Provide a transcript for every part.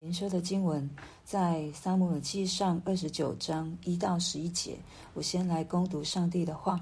灵修的经文在撒母耳记上二十九章一到十一节。我先来攻读上帝的话。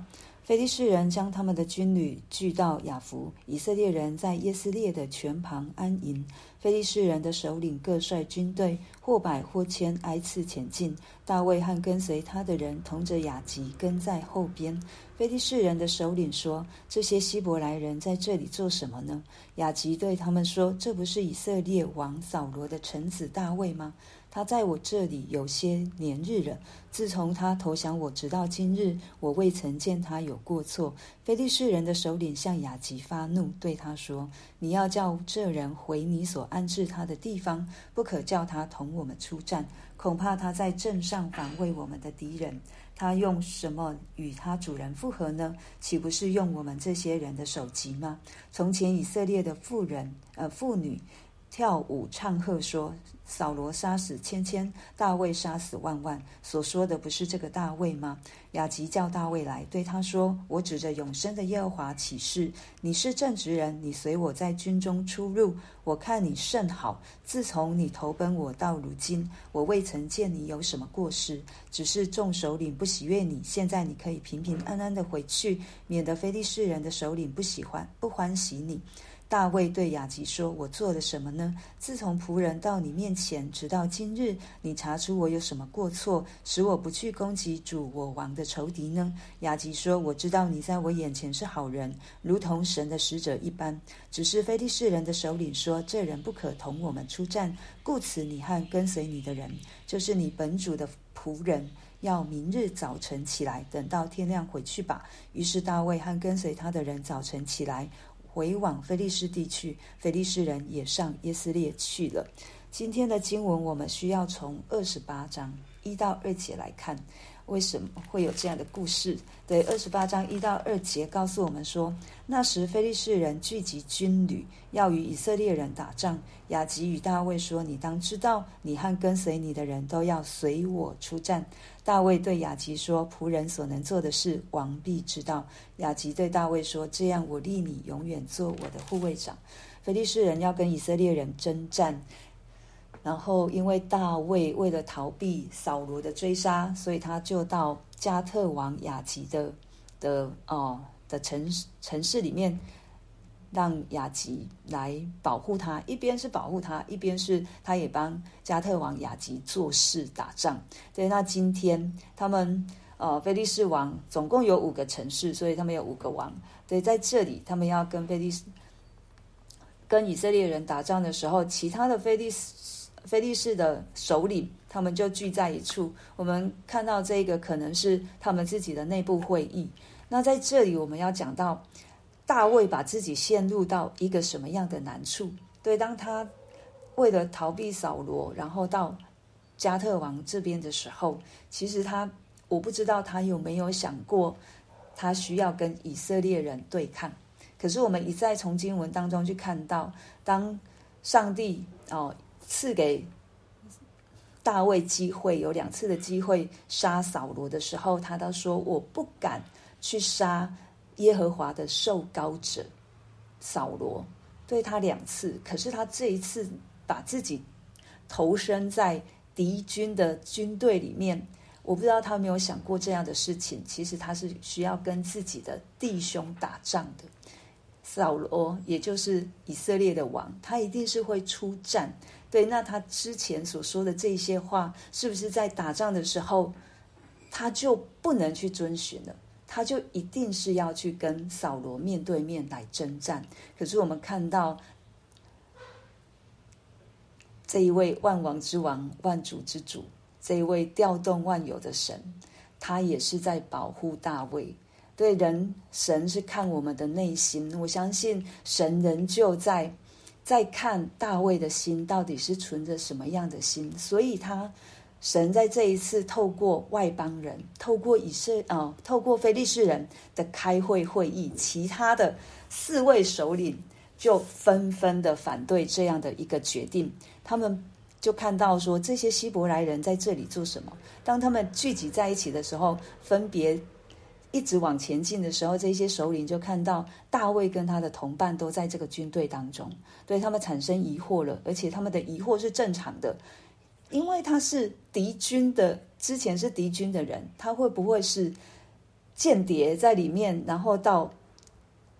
非利士人将他们的军旅聚到雅弗，以色列人在耶斯列的泉旁安营。非利士人的首领各率军队，或百或千，挨次前进。大卫和跟随他的人同着雅吉跟在后边。非利士人的首领说：“这些希伯来人在这里做什么呢？”雅吉对他们说：“这不是以色列王扫罗的臣子大卫吗？他在我这里有些年日了。自从他投降我，直到今日，我未曾见他有过错。”非利士人的首领向亚吉发怒，对他说：“你要叫这人回你所安置他的地方，不可叫他同我们出战，恐怕他在阵上防卫我们的敌人。”他用什么与他主人复合呢？岂不是用我们这些人的首级吗？从前以色列的妇人、呃妇女跳舞唱和说。扫罗杀死千千，大卫杀死万万。所说的不是这个大卫吗？雅吉叫大卫来，对他说：“我指着永生的耶和华起誓，你是正直人，你随我在军中出入，我看你甚好。自从你投奔我到如今，我未曾见你有什么过失，只是众首领不喜悦你。现在你可以平平安安的回去，免得非利士人的首领不喜欢、不欢喜你。”大卫对雅吉说：“我做了什么呢？自从仆人到你面前，直到今日，你查出我有什么过错，使我不去攻击主我王的仇敌呢？”雅吉说：“我知道你在我眼前是好人，如同神的使者一般。只是非利士人的首领说，这人不可同我们出战，故此你和跟随你的人，就是你本主的仆人，要明日早晨起来，等到天亮回去吧。”于是大卫和跟随他的人早晨起来。回往非利士地区，非利士人也上耶斯列去了。今天的经文，我们需要从二十八章一到二节来看，为什么会有这样的故事？对，二十八章一到二节告诉我们说，那时非利士人聚集军旅，要与以色列人打仗。亚吉与大卫说：“你当知道，你和跟随你的人都要随我出战。”大卫对雅吉说：“仆人所能做的事，王必知道。”雅吉对大卫说：“这样，我立你永远做我的护卫长。”非利士人要跟以色列人征战，然后因为大卫为了逃避扫罗的追杀，所以他就到加特王雅吉的的哦的城城市里面。让雅吉来保护他，一边是保护他，一边是他也帮加特王雅吉做事打仗。对，那今天他们呃，非利士王总共有五个城市，所以他们有五个王。对，在这里他们要跟非利士跟以色列人打仗的时候，其他的非利士非利士的首领他们就聚在一处。我们看到这个可能是他们自己的内部会议。那在这里我们要讲到。大卫把自己陷入到一个什么样的难处？对，当他为了逃避扫罗，然后到加特王这边的时候，其实他，我不知道他有没有想过，他需要跟以色列人对抗。可是我们一再从经文当中去看到，当上帝哦赐给大卫机会，有两次的机会杀扫罗的时候，他都说我不敢去杀。耶和华的受膏者扫罗对他两次，可是他这一次把自己投身在敌军的军队里面，我不知道他没有想过这样的事情。其实他是需要跟自己的弟兄打仗的。扫罗也就是以色列的王，他一定是会出战。对，那他之前所说的这些话，是不是在打仗的时候他就不能去遵循了？他就一定是要去跟扫罗面对面来征战。可是我们看到这一位万王之王、万主之主，这一位调动万有的神，他也是在保护大卫。对人，神是看我们的内心。我相信神仍旧在在看大卫的心到底是存着什么样的心，所以他。神在这一次透过外邦人，透过以色啊、透过非利士人的开会会议，其他的四位首领就纷纷的反对这样的一个决定。他们就看到说，这些希伯来人在这里做什么？当他们聚集在一起的时候，分别一直往前进的时候，这些首领就看到大卫跟他的同伴都在这个军队当中，对他们产生疑惑了，而且他们的疑惑是正常的，因为他是敌军的，之前是敌军的人，他会不会是间谍在里面，然后到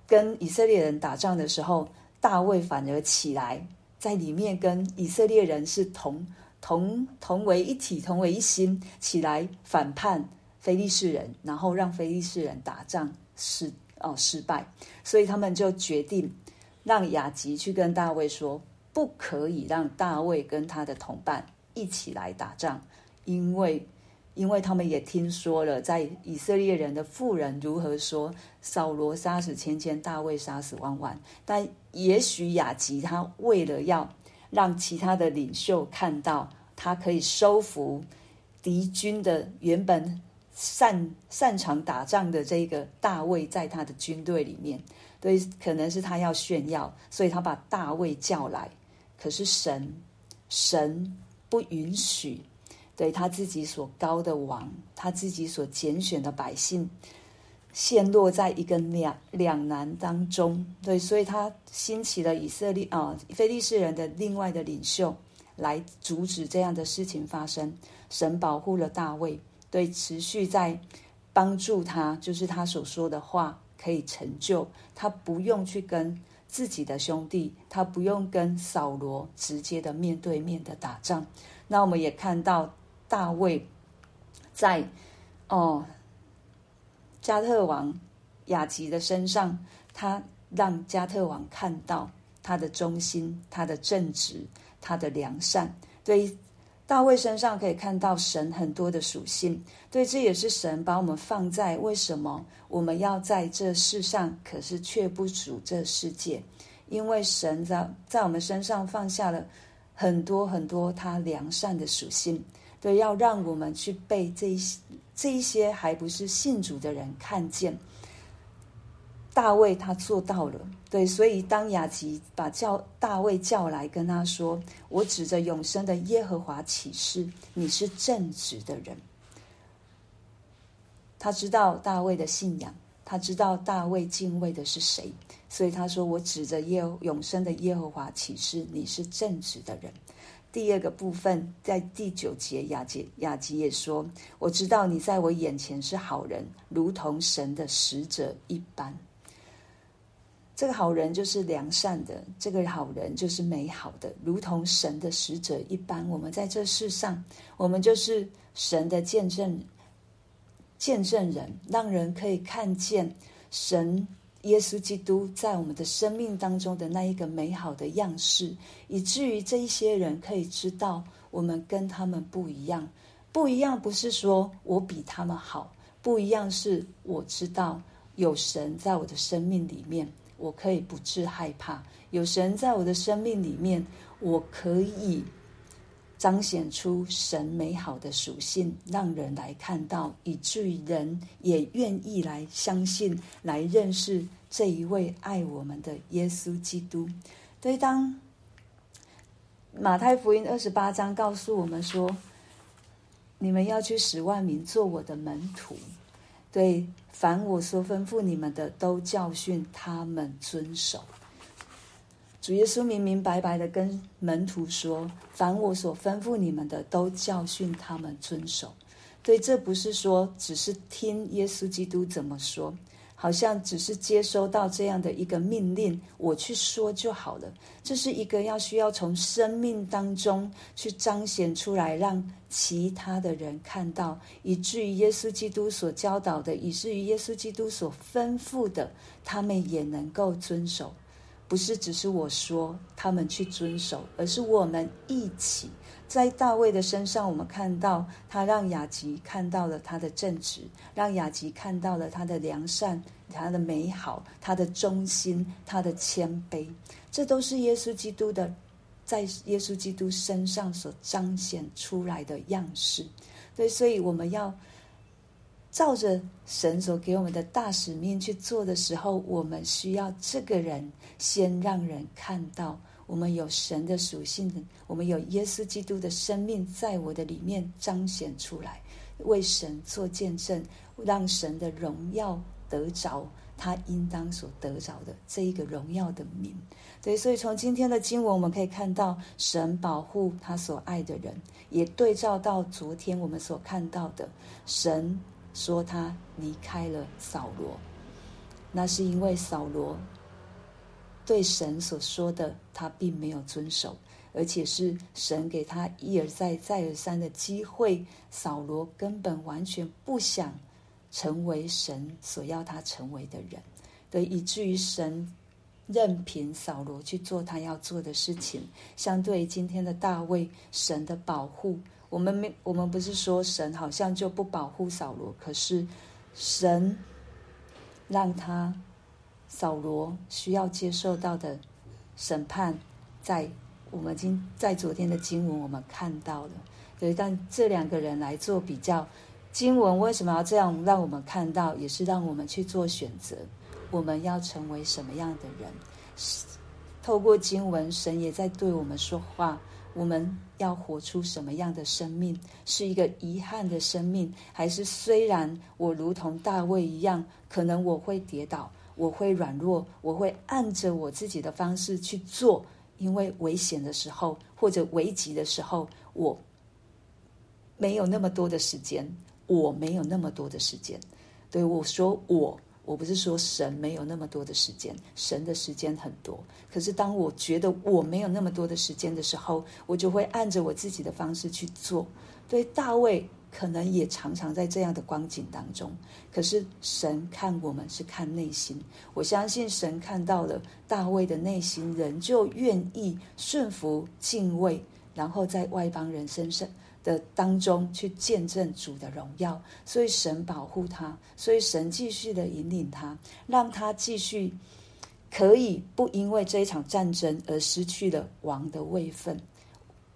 跟以色列人打仗的时候，大卫反而起来在里面跟以色列人是同同同为一体，同为一心，起来反叛。非利士人，然后让非利士人打仗失哦失败，所以他们就决定让雅吉去跟大卫说，不可以让大卫跟他的同伴一起来打仗，因为因为他们也听说了，在以色列人的妇人如何说扫罗杀死千千，大卫杀死万万，但也许亚吉他为了要让其他的领袖看到，他可以收服敌军的原本。擅擅长打仗的这个大卫，在他的军队里面，对，可能是他要炫耀，所以他把大卫叫来。可是神，神不允许，对他自己所高的王，他自己所拣选的百姓，陷落在一个两两难当中。对，所以他兴起了以色列啊，非利士人的另外的领袖来阻止这样的事情发生。神保护了大卫。对，持续在帮助他，就是他所说的话可以成就。他不用去跟自己的兄弟，他不用跟扫罗直接的面对面的打仗。那我们也看到大卫在哦加特王雅吉的身上，他让加特王看到他的忠心、他的正直、他的良善。对。大卫身上可以看到神很多的属性，对，这也是神把我们放在为什么我们要在这世上，可是却不属这世界，因为神在在我们身上放下了很多很多他良善的属性，对，要让我们去被这一这一些还不是信主的人看见。大卫他做到了，对，所以当雅吉把叫大卫叫来跟他说：“我指着永生的耶和华起誓，你是正直的人。”他知道大卫的信仰，他知道大卫敬畏的是谁，所以他说：“我指着耶永生的耶和华起誓，你是正直的人。”第二个部分在第九节，雅吉雅吉也说：“我知道你在我眼前是好人，如同神的使者一般。”这个好人就是良善的，这个好人就是美好的，如同神的使者一般。我们在这世上，我们就是神的见证见证人，让人可以看见神耶稣基督在我们的生命当中的那一个美好的样式，以至于这一些人可以知道我们跟他们不一样。不一样不是说我比他们好，不一样是我知道有神在我的生命里面。我可以不致害怕，有神在我的生命里面，我可以彰显出神美好的属性，让人来看到，以至于人也愿意来相信、来认识这一位爱我们的耶稣基督。所以，当马太福音二十八章告诉我们说：“你们要去十万民做我的门徒。”对，凡我所吩咐你们的，都教训他们遵守。主耶稣明明白白的跟门徒说：“凡我所吩咐你们的，都教训他们遵守。”对，这不是说只是听耶稣基督怎么说。好像只是接收到这样的一个命令，我去说就好了。这是一个要需要从生命当中去彰显出来，让其他的人看到，以至于耶稣基督所教导的，以至于耶稣基督所吩咐的，他们也能够遵守。不是只是我说他们去遵守，而是我们一起。在大卫的身上，我们看到他让雅吉看到了他的正直，让雅吉看到了他的良善、他的美好、他的忠心、他的谦卑。这都是耶稣基督的，在耶稣基督身上所彰显出来的样式。对，所以我们要照着神所给我们的大使命去做的时候，我们需要这个人先让人看到。我们有神的属性，我们有耶稣基督的生命在我的里面彰显出来，为神做见证，让神的荣耀得着他应当所得着的这一个荣耀的名。对，所以从今天的经文，我们可以看到神保护他所爱的人，也对照到昨天我们所看到的，神说他离开了扫罗，那是因为扫罗对神所说的他并没有遵守。而且是神给他一而再、再而三的机会，扫罗根本完全不想成为神所要他成为的人，对，以至于神任凭扫罗去做他要做的事情。相对于今天的大卫，神的保护，我们没，我们不是说神好像就不保护扫罗，可是神让他扫罗需要接受到的审判，在。我们今在昨天的经文，我们看到了，对，但这两个人来做比较，经文为什么要这样让我们看到，也是让我们去做选择，我们要成为什么样的人？透过经文，神也在对我们说话，我们要活出什么样的生命？是一个遗憾的生命，还是虽然我如同大卫一样，可能我会跌倒，我会软弱，我会按着我自己的方式去做。因为危险的时候或者危急的时候，我没有那么多的时间，我没有那么多的时间。对，我说我，我不是说神没有那么多的时间，神的时间很多。可是当我觉得我没有那么多的时间的时候，我就会按着我自己的方式去做。对，大卫。可能也常常在这样的光景当中，可是神看我们是看内心。我相信神看到了大卫的内心，仍旧愿意顺服、敬畏，然后在外邦人身上的当中去见证主的荣耀。所以神保护他，所以神继续的引领他，让他继续可以不因为这一场战争而失去了王的位分，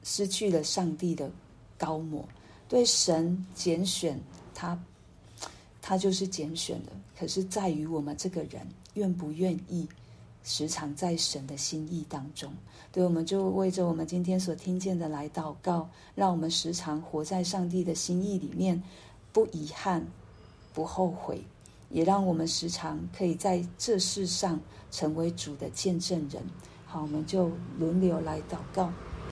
失去了上帝的高模。对神拣选他，他就是拣选的。可是在于我们这个人愿不愿意时常在神的心意当中。对，我们就为着我们今天所听见的来祷告，让我们时常活在上帝的心意里面，不遗憾，不后悔，也让我们时常可以在这世上成为主的见证人。好，我们就轮流来祷告。